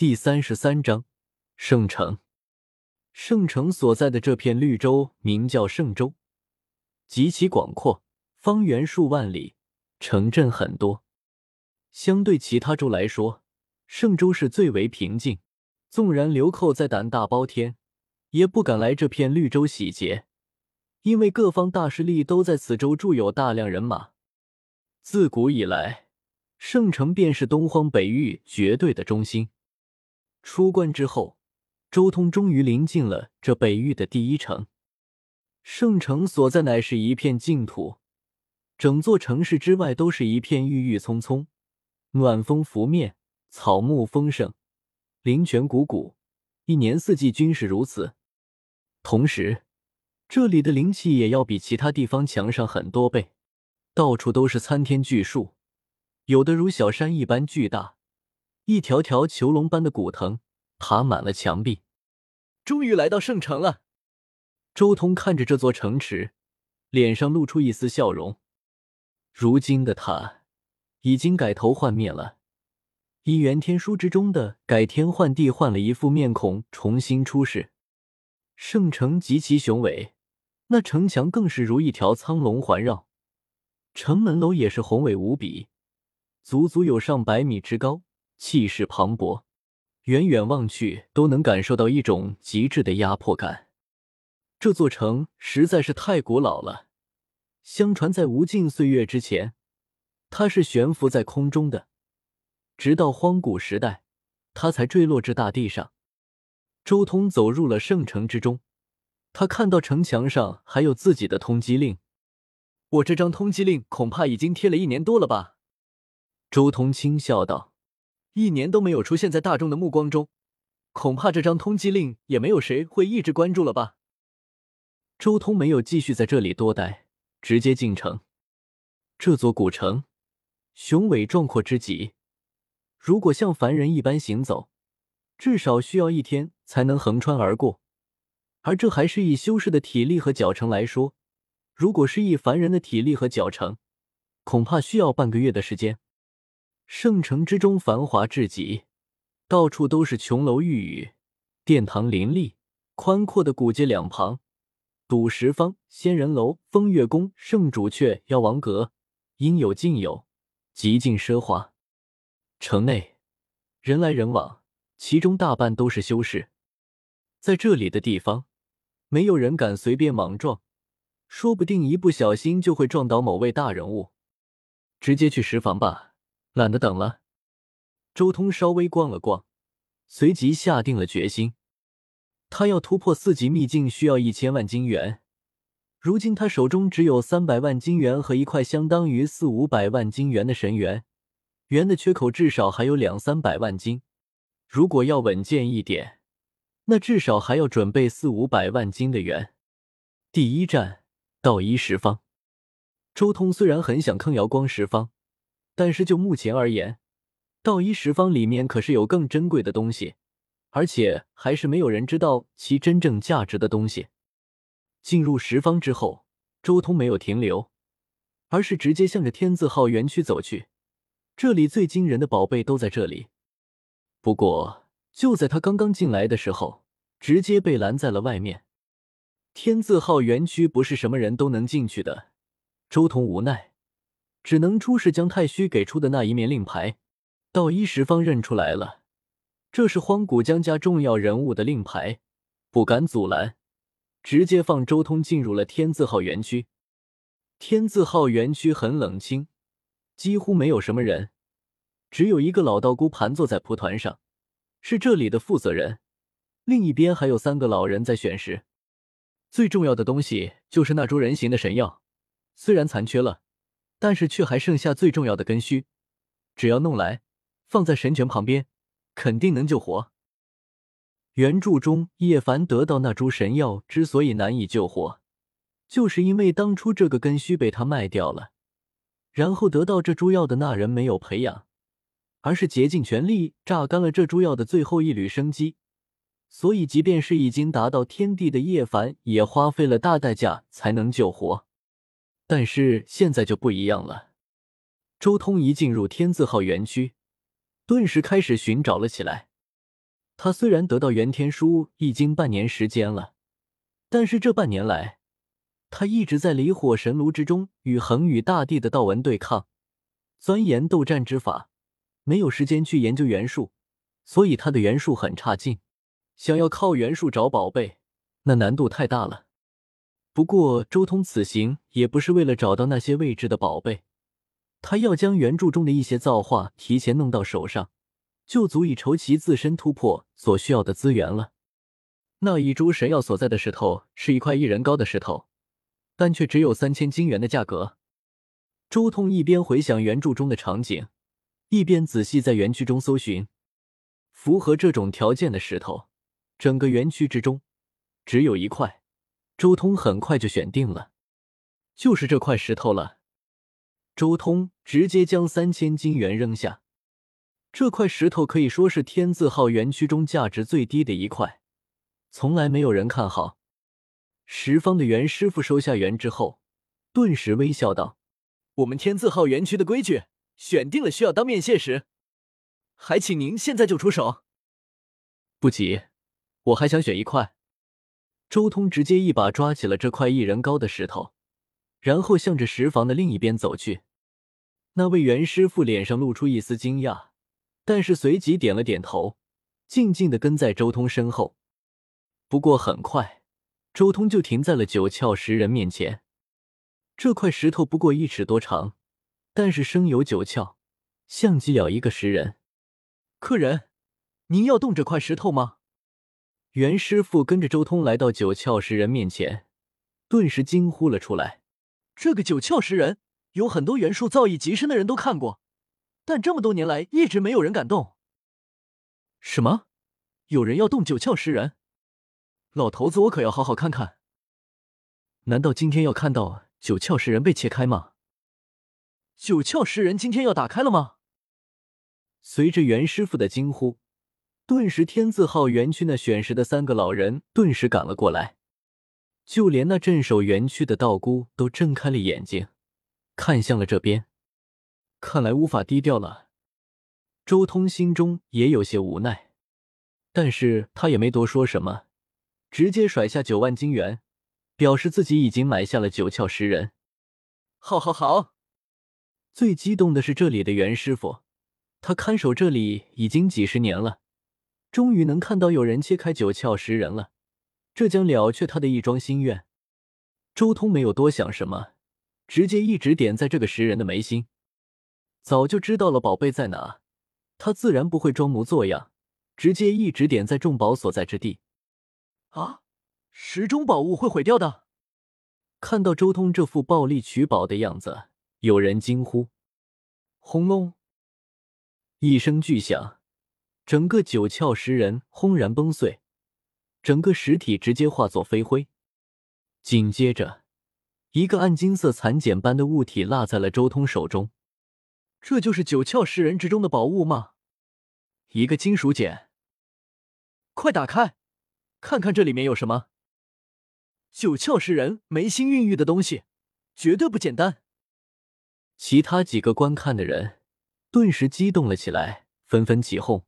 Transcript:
第三十三章圣城。圣城所在的这片绿洲名叫圣州，极其广阔，方圆数万里，城镇很多。相对其他州来说，圣州是最为平静。纵然流寇再胆大包天，也不敢来这片绿洲洗劫，因为各方大势力都在此州驻有大量人马。自古以来，圣城便是东荒北域绝对的中心。出关之后，周通终于临近了这北域的第一城。圣城所在乃是一片净土，整座城市之外都是一片郁郁葱葱，暖风拂面，草木丰盛，灵泉汩汩，一年四季均是如此。同时，这里的灵气也要比其他地方强上很多倍，到处都是参天巨树，有的如小山一般巨大。一条条囚笼般的古藤爬满了墙壁，终于来到圣城了。周通看着这座城池，脸上露出一丝笑容。如今的他已经改头换面了，以元天书之中的改天换地换了一副面孔，重新出世。圣城极其雄伟，那城墙更是如一条苍龙环绕，城门楼也是宏伟无比，足足有上百米之高。气势磅礴，远远望去都能感受到一种极致的压迫感。这座城实在是太古老了，相传在无尽岁月之前，它是悬浮在空中的，直到荒古时代，它才坠落至大地上。周通走入了圣城之中，他看到城墙上还有自己的通缉令。我这张通缉令恐怕已经贴了一年多了吧？周通轻笑道。一年都没有出现在大众的目光中，恐怕这张通缉令也没有谁会一直关注了吧？周通没有继续在这里多待，直接进城。这座古城雄伟壮阔之极，如果像凡人一般行走，至少需要一天才能横穿而过。而这还是以修士的体力和脚程来说，如果是以凡人的体力和脚程，恐怕需要半个月的时间。圣城之中繁华至极，到处都是琼楼玉宇，殿堂林立，宽阔的古街两旁，赌石坊、仙人楼、风月宫、圣主阙、妖王阁，应有尽有，极尽奢华。城内人来人往，其中大半都是修士。在这里的地方，没有人敢随便莽撞，说不定一不小心就会撞倒某位大人物。直接去石房吧。懒得等了，周通稍微逛了逛，随即下定了决心。他要突破四级秘境需要一千万金元，如今他手中只有三百万金元和一块相当于四五百万金元的神元，元的缺口至少还有两三百万金。如果要稳健一点，那至少还要准备四五百万金的元。第一站，道一十方。周通虽然很想坑瑶光十方。但是就目前而言，道一十方里面可是有更珍贵的东西，而且还是没有人知道其真正价值的东西。进入十方之后，周通没有停留，而是直接向着天字号园区走去。这里最惊人的宝贝都在这里。不过就在他刚刚进来的时候，直接被拦在了外面。天字号园区不是什么人都能进去的。周通无奈。只能出示姜太虚给出的那一面令牌，道一十方认出来了，这是荒古江家重要人物的令牌，不敢阻拦，直接放周通进入了天字号园区。天字号园区很冷清，几乎没有什么人，只有一个老道姑盘坐在蒲团上，是这里的负责人。另一边还有三个老人在选食。最重要的东西就是那株人形的神药，虽然残缺了。但是却还剩下最重要的根须，只要弄来，放在神泉旁边，肯定能救活。原著中，叶凡得到那株神药之所以难以救活，就是因为当初这个根须被他卖掉了，然后得到这株药的那人没有培养，而是竭尽全力榨干了这株药的最后一缕生机，所以即便是已经达到天地的叶凡，也花费了大代价才能救活。但是现在就不一样了。周通一进入天字号园区，顿时开始寻找了起来。他虽然得到元天书已经半年时间了，但是这半年来，他一直在离火神炉之中与恒宇大帝的道文对抗，钻研斗战之法，没有时间去研究元术，所以他的元术很差劲。想要靠元术找宝贝，那难度太大了。不过周通此行也不是为了找到那些未知的宝贝，他要将原著中的一些造化提前弄到手上。就足以筹齐自身突破所需要的资源了。那一株神药所在的石头是一块一人高的石头，但却只有三千金元的价格。周通一边回想原著中的场景，一边仔细在园区中搜寻符合这种条件的石头。整个园区之中只有一块，周通很快就选定了，就是这块石头了。周通直接将三千金元扔下。这块石头可以说是天字号园区中价值最低的一块，从来没有人看好。十方的袁师傅收下元之后，顿时微笑道：“我们天字号园区的规矩，选定了需要当面谢时，还请您现在就出手。”不急，我还想选一块。周通直接一把抓起了这块一人高的石头，然后向着石房的另一边走去。那位袁师傅脸上露出一丝惊讶。但是随即点了点头，静静的跟在周通身后。不过很快，周通就停在了九窍石人面前。这块石头不过一尺多长，但是生有九窍，像极了一个石人。客人，您要动这块石头吗？袁师傅跟着周通来到九窍石人面前，顿时惊呼了出来：“这个九窍石人，有很多元术造诣极深的人都看过。”但这么多年来，一直没有人敢动。什么？有人要动九窍石人？老头子，我可要好好看看。难道今天要看到九窍石人被切开吗？九窍石人今天要打开了吗？随着袁师傅的惊呼，顿时天字号园区那选石的三个老人顿时赶了过来，就连那镇守园区的道姑都睁开了眼睛，看向了这边。看来无法低调了，周通心中也有些无奈，但是他也没多说什么，直接甩下九万金元，表示自己已经买下了九窍石人。好，好，好！最激动的是这里的袁师傅，他看守这里已经几十年了，终于能看到有人切开九窍石人了，这将了却他的一桩心愿。周通没有多想什么，直接一指点在这个石人的眉心。早就知道了宝贝在哪，他自然不会装模作样，直接一指点在重宝所在之地。啊，石中宝物会毁掉的！看到周通这副暴力取宝的样子，有人惊呼：“轰隆！”一声巨响，整个九窍石人轰然崩碎，整个实体直接化作飞灰。紧接着，一个暗金色蚕茧般的物体落在了周通手中。这就是九窍石人之中的宝物吗？一个金属茧，快打开，看看这里面有什么。九窍石人眉心孕育的东西，绝对不简单。其他几个观看的人顿时激动了起来，纷纷起哄。